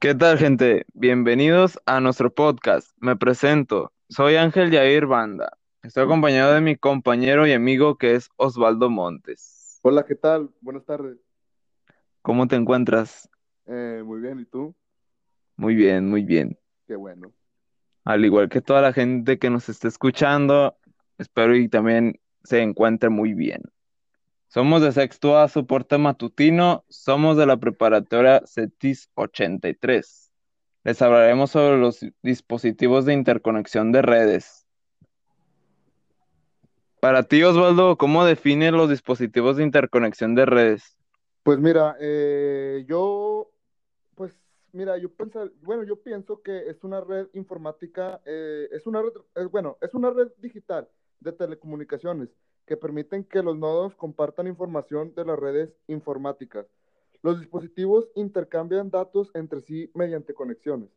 ¿Qué tal, gente? Bienvenidos a nuestro podcast. Me presento. Soy Ángel Yair Banda. Estoy acompañado de mi compañero y amigo que es Osvaldo Montes. Hola, ¿qué tal? Buenas tardes. ¿Cómo te encuentras? Eh, muy bien, ¿y tú? Muy bien, muy bien. Qué bueno. Al igual que toda la gente que nos está escuchando, espero y también se encuentre muy bien. Somos de Sexto A Soporte Matutino, somos de la preparatoria CETIS 83. Les hablaremos sobre los dispositivos de interconexión de redes. Para ti, Osvaldo, ¿cómo defines los dispositivos de interconexión de redes? Pues mira, eh, yo, pues mira, yo pienso, bueno, yo pienso que es una red informática, eh, es una red, es, bueno, es una red digital de telecomunicaciones que permiten que los nodos compartan información de las redes informáticas. Los dispositivos intercambian datos entre sí mediante conexiones.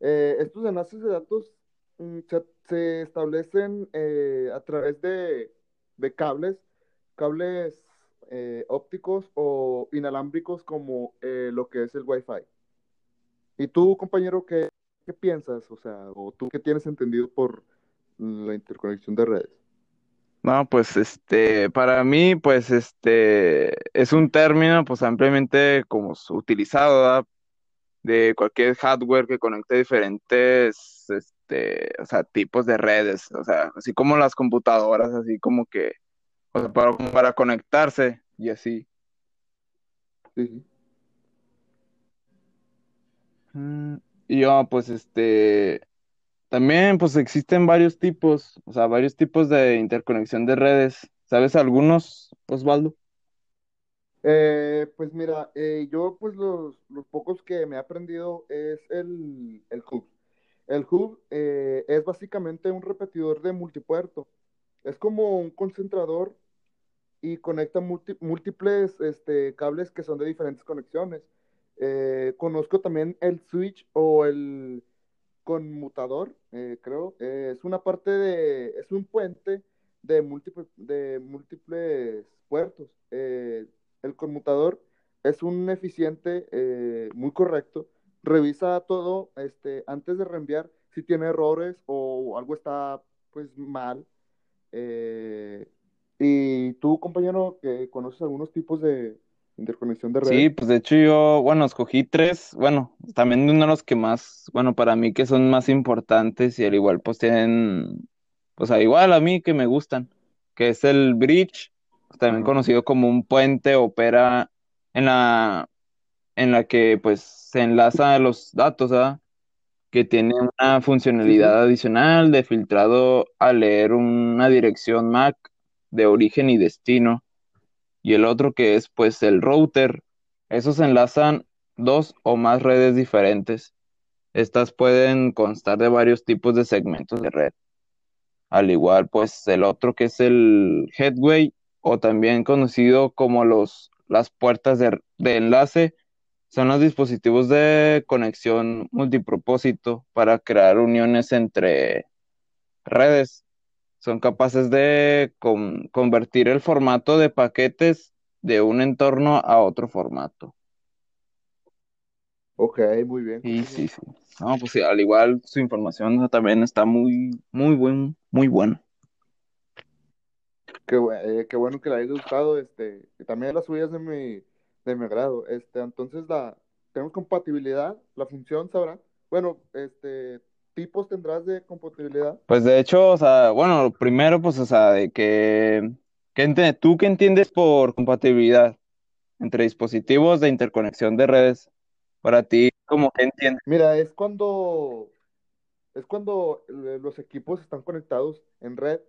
Eh, estos enlaces de datos mm, se, establecen eh, a través de, de cables, cables eh, ópticos o inalámbricos como eh, lo que es el Wi-Fi. ¿Y tú, compañero, qué, qué piensas? O sea, o tú qué tienes entendido por la interconexión de redes? No, pues este, para mí, pues este, es un término pues ampliamente como utilizado, ¿verdad? De cualquier hardware que conecte diferentes, este, o sea, tipos de redes, o sea, así como las computadoras, así como que, o sea, para, para conectarse y así. Sí, sí. Mm, Y yo, pues este, también pues existen varios tipos, o sea, varios tipos de interconexión de redes. ¿Sabes algunos, Osvaldo? Eh, pues mira, eh, yo pues los, los pocos que me he aprendido es el, el hub. El hub eh, es básicamente un repetidor de multipuerto. Es como un concentrador y conecta múltiples este, cables que son de diferentes conexiones. Conozco también el switch o el conmutador, eh, creo. Eh, es una parte de, es un puente de múltiples, de múltiples puertos. Eh, el conmutador es un eficiente muy correcto. Revisa todo este, antes de reenviar si tiene errores o algo está pues mal. Y tú, compañero, que conoces algunos tipos de interconexión de redes. Sí, pues de hecho yo, bueno, escogí tres, bueno, también uno de los que más, bueno, para mí que son más importantes y al igual pues tienen, pues al igual a mí que me gustan, que es el bridge, también conocido como un puente, opera en la, en la que pues se enlaza los datos. Que tiene una funcionalidad adicional de filtrado al leer una dirección MAC de origen y destino y el otro que es pues el router. Esos enlazan dos o más redes diferentes. Estas pueden constar de varios tipos de segmentos de red. Al igual pues el otro que es el headway o también conocido como los, las puertas de, de enlace son los dispositivos de conexión multipropósito para crear uniones entre redes son capaces de con- convertir el formato de paquetes de un entorno a otro formato. Ok, muy bien, sí, compañero. sí. No, pues sí, al igual su información también está muy, muy buen, muy buena. Qué, eh, qué bueno que le haya gustado, este, y también las suyas de mi, de mi agrado. Este, entonces la, tenemos compatibilidad, la función sabrá. Bueno, este, tipos tendrás de compatibilidad. Pues de hecho, o sea, bueno, primero, pues, o sea, de que, ¿qué ente- ¿tú qué entiendes por compatibilidad entre dispositivos de interconexión de redes? Para ti, ¿cómo que entiendes? Mira, es cuando, es cuando eh, los equipos están conectados en red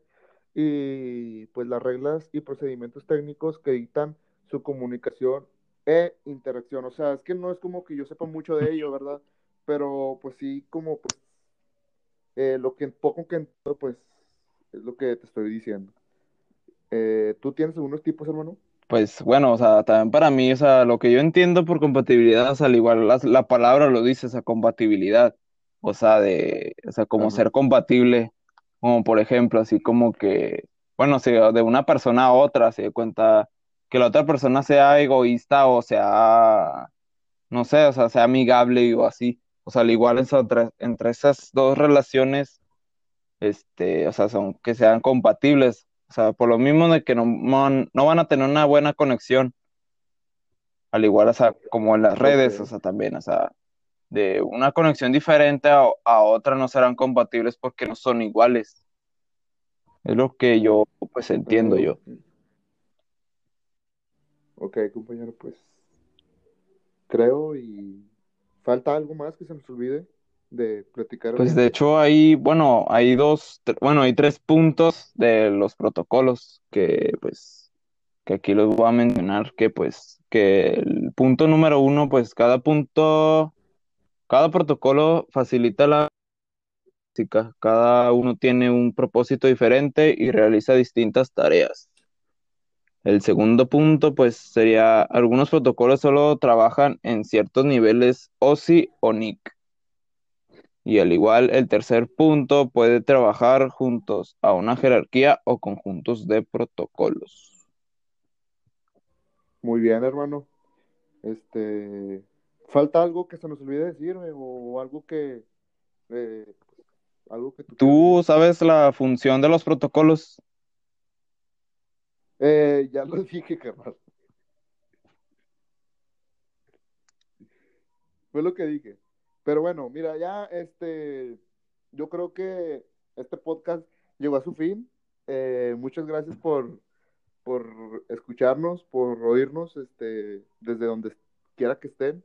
y pues las reglas y procedimientos técnicos que dictan su comunicación e interacción. O sea, es que no es como que yo sepa mucho de ello, ¿verdad? Pero pues sí, como pues eh, lo que poco que entiendo, pues es lo que te estoy diciendo. Eh, ¿tú tienes algunos tipos, hermano? Pues bueno, o sea, también para mí, o sea, lo que yo entiendo por compatibilidad, o sea, al igual la, la palabra lo dice, esa compatibilidad, o sea, de, o sea, como Ajá. ser compatible, como por ejemplo, así como que, bueno, si de una persona a otra se da cuenta que la otra persona sea egoísta o sea, no sé, o sea, sea amigable o así. O sea, al igual entre, entre esas dos relaciones, este, o sea, son que sean compatibles. O sea, por lo mismo de que no, no, no van a tener una buena conexión. Al igual, o sea, como en las redes, o sea, también, o sea, de una conexión diferente a, a otra no serán compatibles porque no son iguales. Es lo que yo, pues, entiendo yo. ok, compañero, pues creo y falta algo más que se nos olvide de platicar Pues de hecho hay, bueno, hay dos, bueno, hay tres puntos de los protocolos que pues, que aquí los voy a mencionar, que pues, que el punto número uno, pues cada punto, cada protocolo facilita la práctica, cada uno tiene un propósito diferente y realiza distintas tareas. El segundo punto, pues sería, algunos protocolos solo trabajan en ciertos niveles OSI o NIC. Y al igual, el tercer punto puede trabajar juntos a una jerarquía o conjuntos de protocolos. Muy bien, hermano. Este, falta algo que se nos olvide decirme o algo que eh, algo que tú quieras ¿Tú decir. sabes la función de los protocolos? Eh, ya lo dije, carnal. Fue lo que dije. Pero bueno, mira, ya este, yo creo que este podcast llegó a su fin. Eh, muchas gracias por, por escucharnos, por oírnos, este, desde donde quiera que estén.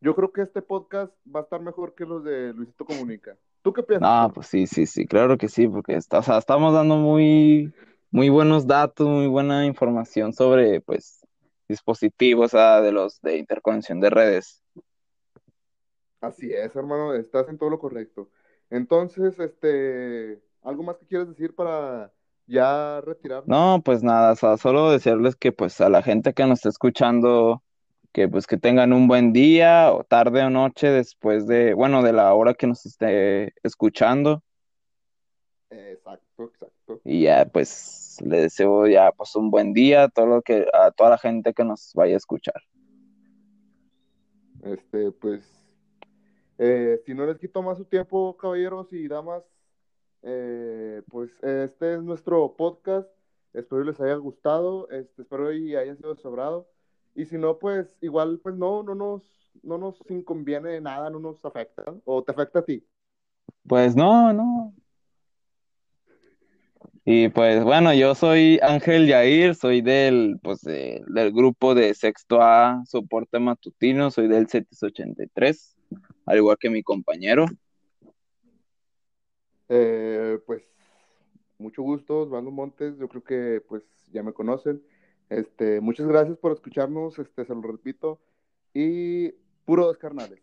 Yo creo que este podcast va a estar mejor que los de Luisito Comunica. ¿Tú qué piensas, Ah, pues sí, sí, sí, claro que sí, porque estamos dando muy, muy buenos datos, muy buena información sobre, pues, dispositivos, ah, de los de interconexión de redes. Así es, hermano, estás en todo lo correcto. Entonces, este, ¿algo más que quieras decir para ya retirarnos? No, pues nada, o sea, solo desearles que, pues, a la gente que nos está escuchando, que, pues, que tengan un buen día, o tarde o noche, después de, bueno, de la hora que nos esté escuchando. Exacto, exacto. Y ya, pues, le deseo ya, pues, un buen día a todo lo que, a toda la gente que nos vaya a escuchar. Este, pues, eh, si no les quito más su tiempo, caballeros y damas, eh, pues este es nuestro podcast. Espero les haya gustado, este, espero y haya sido sobrado. Y si no, pues igual, pues no, no nos, no nos inconviene nada, no nos afecta. ¿O te afecta a ti? Pues no, no. Y pues bueno, yo soy Ángel Yair, soy del, pues, de- del grupo de Sexto A Soporte Matutino, soy del CETIS 83, al igual que mi compañero. Eh, pues mucho gusto, Osvaldo Montes, yo creo que pues ya me conocen. Este, muchas gracias por escucharnos, este, se lo repito, y puro dos carnales.